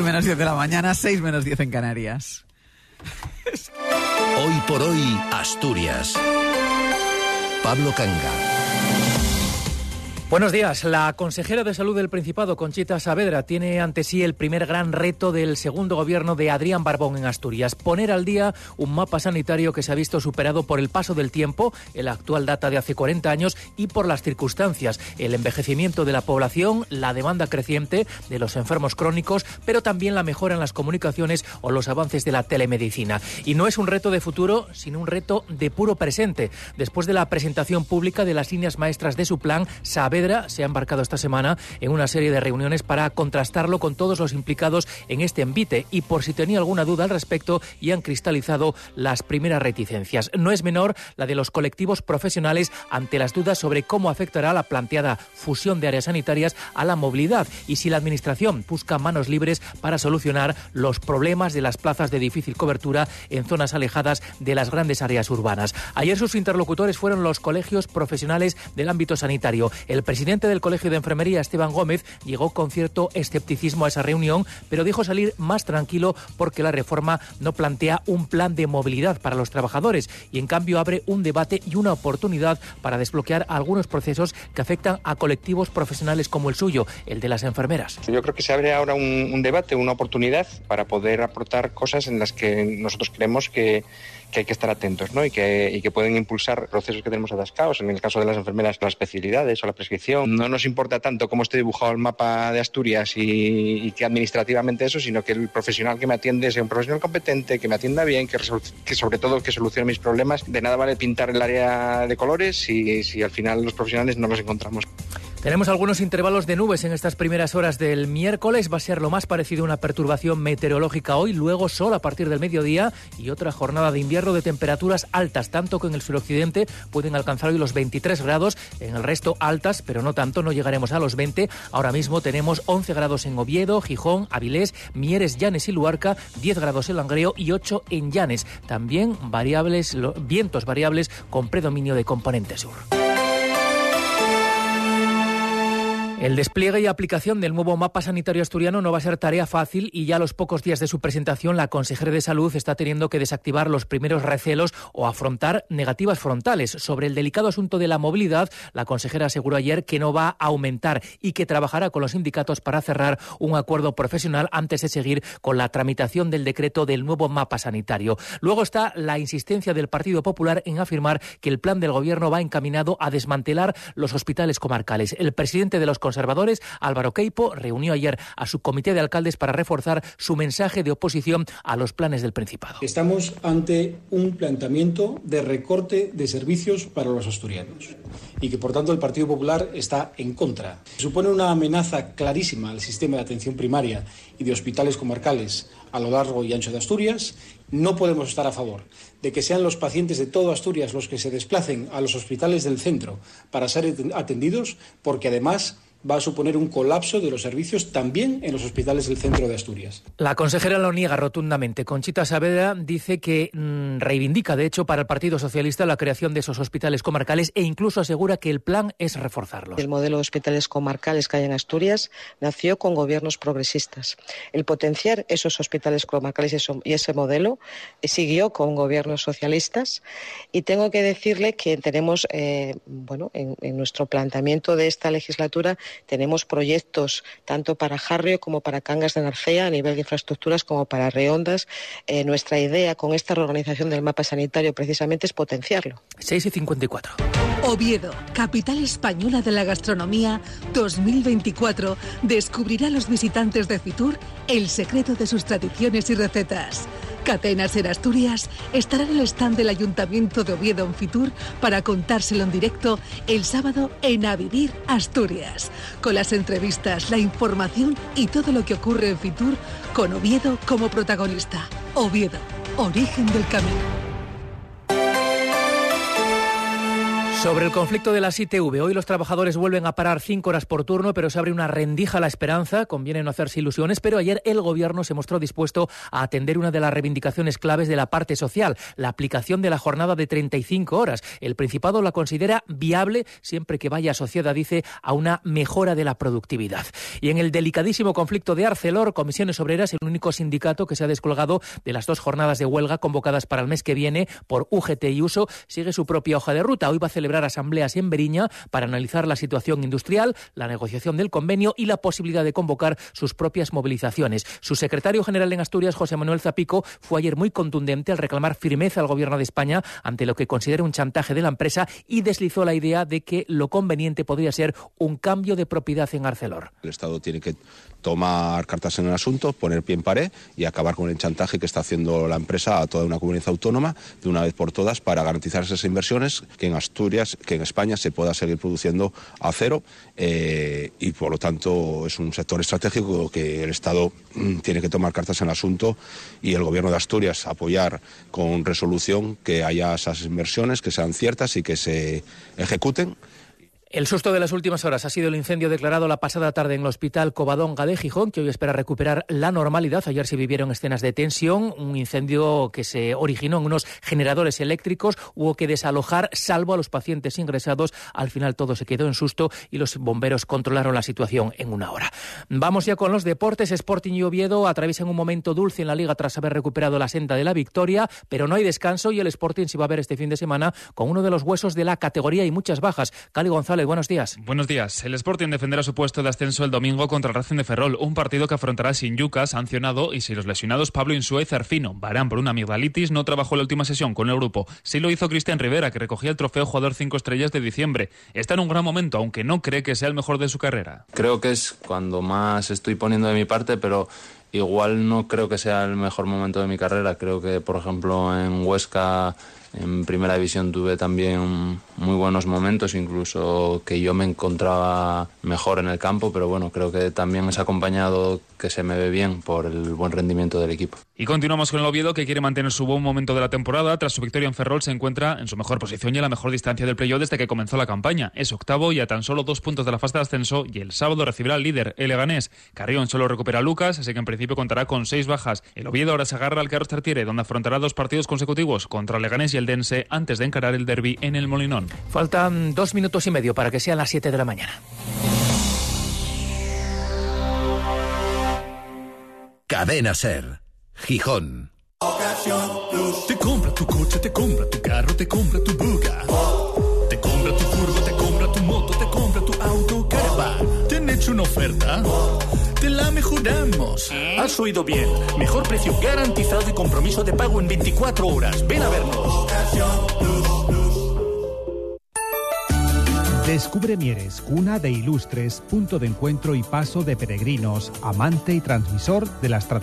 Menos 10 de la mañana, 6 menos 10 en Canarias. Hoy por hoy, Asturias. Pablo Canga. Buenos días. La consejera de Salud del Principado, Conchita Saavedra, tiene ante sí el primer gran reto del segundo gobierno de Adrián Barbón en Asturias. Poner al día un mapa sanitario que se ha visto superado por el paso del tiempo, el actual data de hace 40 años, y por las circunstancias, el envejecimiento de la población, la demanda creciente de los enfermos crónicos, pero también la mejora en las comunicaciones o los avances de la telemedicina. Y no es un reto de futuro, sino un reto de puro presente. Después de la presentación pública de las líneas maestras de su plan, Saavedra se ha embarcado esta semana en una serie de reuniones para contrastarlo con todos los implicados en este envite y por si tenía alguna duda al respecto y han cristalizado las primeras reticencias. No es menor la de los colectivos profesionales ante las dudas sobre cómo afectará la planteada fusión de áreas sanitarias a la movilidad y si la Administración busca manos libres para solucionar los problemas de las plazas de difícil cobertura en zonas alejadas de las grandes áreas urbanas. Ayer sus interlocutores fueron los colegios profesionales del ámbito sanitario. El presidente del Colegio de Enfermería, Esteban Gómez, llegó con cierto escepticismo a esa reunión, pero dijo salir más tranquilo porque la reforma no plantea un plan de movilidad para los trabajadores y en cambio abre un debate y una oportunidad para desbloquear algunos procesos que afectan a colectivos profesionales como el suyo, el de las enfermeras. Yo creo que se abre ahora un, un debate, una oportunidad para poder aportar cosas en las que nosotros creemos que que hay que estar atentos ¿no? y, que, y que pueden impulsar procesos que tenemos atascados. En el caso de las enfermeras, las especialidades o la prescripción. No nos importa tanto cómo esté dibujado el mapa de Asturias y, que administrativamente eso, sino que el profesional que me atiende sea un profesional competente, que me atienda bien, que, que sobre todo que solucione mis problemas. De nada vale pintar el área de colores si, si al final los profesionales no los encontramos. Tenemos algunos intervalos de nubes en estas primeras horas del miércoles. Va a ser lo más parecido a una perturbación meteorológica hoy, luego sol a partir del mediodía y otra jornada de invierno de temperaturas altas, tanto que en el suroccidente pueden alcanzar hoy los 23 grados, en el resto altas, pero no tanto, no llegaremos a los 20. Ahora mismo tenemos 11 grados en Oviedo, Gijón, Avilés, Mieres, Llanes y Luarca, 10 grados en Langreo y 8 en Llanes. También variables, vientos variables con predominio de componente sur. El despliegue y aplicación del nuevo mapa sanitario asturiano no va a ser tarea fácil y ya a los pocos días de su presentación la consejera de salud está teniendo que desactivar los primeros recelos o afrontar negativas frontales. Sobre el delicado asunto de la movilidad, la consejera aseguró ayer que no va a aumentar y que trabajará con los sindicatos para cerrar un acuerdo profesional antes de seguir con la tramitación del decreto del nuevo mapa sanitario. Luego está la insistencia del Partido Popular en afirmar que el plan del gobierno va encaminado a desmantelar los hospitales comarcales. El presidente de los conservadores, Álvaro Queipo, reunió ayer a su comité de alcaldes para reforzar su mensaje de oposición a los planes del Principado. Estamos ante un planteamiento de recorte de servicios para los asturianos y que por tanto el Partido Popular está en contra. Supone una amenaza clarísima al sistema de atención primaria y de hospitales comarcales a lo largo y ancho de Asturias. No podemos estar a favor de que sean los pacientes de todo Asturias los que se desplacen a los hospitales del centro para ser atendidos, porque además va a suponer un colapso de los servicios también en los hospitales del centro de Asturias. La consejera lo niega rotundamente. Conchita Saavedra dice que mmm, reivindica, de hecho, para el Partido Socialista la creación de esos hospitales comarcales e incluso asegura que el plan es reforzarlos. El modelo de hospitales comarcales que hay en Asturias nació con gobiernos progresistas. El potenciar esos hospitales comarcales y ese modelo siguió con gobiernos socialistas y tengo que decirle que tenemos, eh, bueno, en, en nuestro planteamiento de esta legislatura tenemos proyectos tanto para Jarrio como para Cangas de Narcea a nivel de infraestructuras como para Reondas. Eh, nuestra idea con esta reorganización del mapa sanitario precisamente es potenciarlo. 6 y 54. Oviedo, capital española de la gastronomía 2024, descubrirá a los visitantes de Fitur el secreto de sus tradiciones y recetas. Catenas en Asturias estará en el stand del Ayuntamiento de Oviedo en Fitur para contárselo en directo el sábado en A Vivir Asturias, con las entrevistas, la información y todo lo que ocurre en Fitur con Oviedo como protagonista. Oviedo, origen del camino. Sobre el conflicto de las ITV, hoy los trabajadores vuelven a parar cinco horas por turno, pero se abre una rendija a la esperanza. Conviene no hacerse ilusiones, pero ayer el gobierno se mostró dispuesto a atender una de las reivindicaciones claves de la parte social, la aplicación de la jornada de 35 horas. El Principado la considera viable siempre que vaya asociada, dice, a una mejora de la productividad. Y en el delicadísimo conflicto de Arcelor, Comisiones Obreras, el único sindicato que se ha descolgado de las dos jornadas de huelga convocadas para el mes que viene por UGT y USO, sigue su propia hoja de ruta. Hoy va a celebrar asambleas en Beriña para analizar la situación industrial, la negociación del convenio y la posibilidad de convocar sus propias movilizaciones. Su secretario general en Asturias, José Manuel Zapico, fue ayer muy contundente al reclamar firmeza al gobierno de España ante lo que considera un chantaje de la empresa y deslizó la idea de que lo conveniente podría ser un cambio de propiedad en Arcelor. El Estado tiene que tomar cartas en el asunto, poner pie en pared y acabar con el chantaje que está haciendo la empresa a toda una comunidad autónoma de una vez por todas para garantizar esas inversiones que en Asturias, que en España se pueda seguir produciendo acero eh, y por lo tanto es un sector estratégico que el Estado mm, tiene que tomar cartas en el asunto y el Gobierno de Asturias apoyar con resolución que haya esas inversiones, que sean ciertas y que se ejecuten. El susto de las últimas horas ha sido el incendio declarado la pasada tarde en el Hospital Covadonga de Gijón, que hoy espera recuperar la normalidad. Ayer se vivieron escenas de tensión, un incendio que se originó en unos generadores eléctricos, hubo que desalojar, salvo a los pacientes ingresados. Al final todo se quedó en susto y los bomberos controlaron la situación en una hora. Vamos ya con los deportes. Sporting y Oviedo atraviesan un momento dulce en la liga tras haber recuperado la senda de la victoria, pero no hay descanso y el Sporting se va a ver este fin de semana con uno de los huesos de la categoría y muchas bajas. Cali González buenos días. Buenos días. El Sporting defenderá su puesto de ascenso el domingo contra el Racing de Ferrol, un partido que afrontará sin Yuca, sancionado, y sin los lesionados Pablo Insúa y Zarfino. Barán, por una amigdalitis, no trabajó la última sesión con el grupo. Sí lo hizo Cristian Rivera, que recogía el trofeo jugador 5 estrellas de diciembre. Está en un gran momento, aunque no cree que sea el mejor de su carrera. Creo que es cuando más estoy poniendo de mi parte, pero igual no creo que sea el mejor momento de mi carrera. Creo que, por ejemplo, en Huesca en primera división tuve también muy buenos momentos, incluso que yo me encontraba mejor en el campo, pero bueno, creo que también es acompañado que se me ve bien por el buen rendimiento del equipo. Y continuamos con el Oviedo, que quiere mantener su buen momento de la temporada. Tras su victoria en Ferrol, se encuentra en su mejor posición y a la mejor distancia del playoff desde que comenzó la campaña. Es octavo y a tan solo dos puntos de la fase de ascenso, y el sábado recibirá al líder, el Leganés. Carrión solo recupera a Lucas, así que en principio contará con seis bajas. El Oviedo ahora se agarra al Carlos Tartiere, donde afrontará dos partidos consecutivos contra el Leganés y el Dense antes de encarar el derby en el Molinón. Faltan dos minutos y medio para que sean las siete de la mañana. Cadena Ser, Gijón. Te compra tu coche, te compra tu carro, te compra tu buga. Te compra tu furgo, te compra tu moto, te compra tu auto, caravan. ¿Te han hecho una oferta? Te la mejoramos. Has oído bien. Mejor precio garantizado y compromiso de pago en 24 horas. Ven a vernos. Descubre Mieres, cuna de ilustres, punto de encuentro y paso de peregrinos, amante y transmisor de las tradiciones.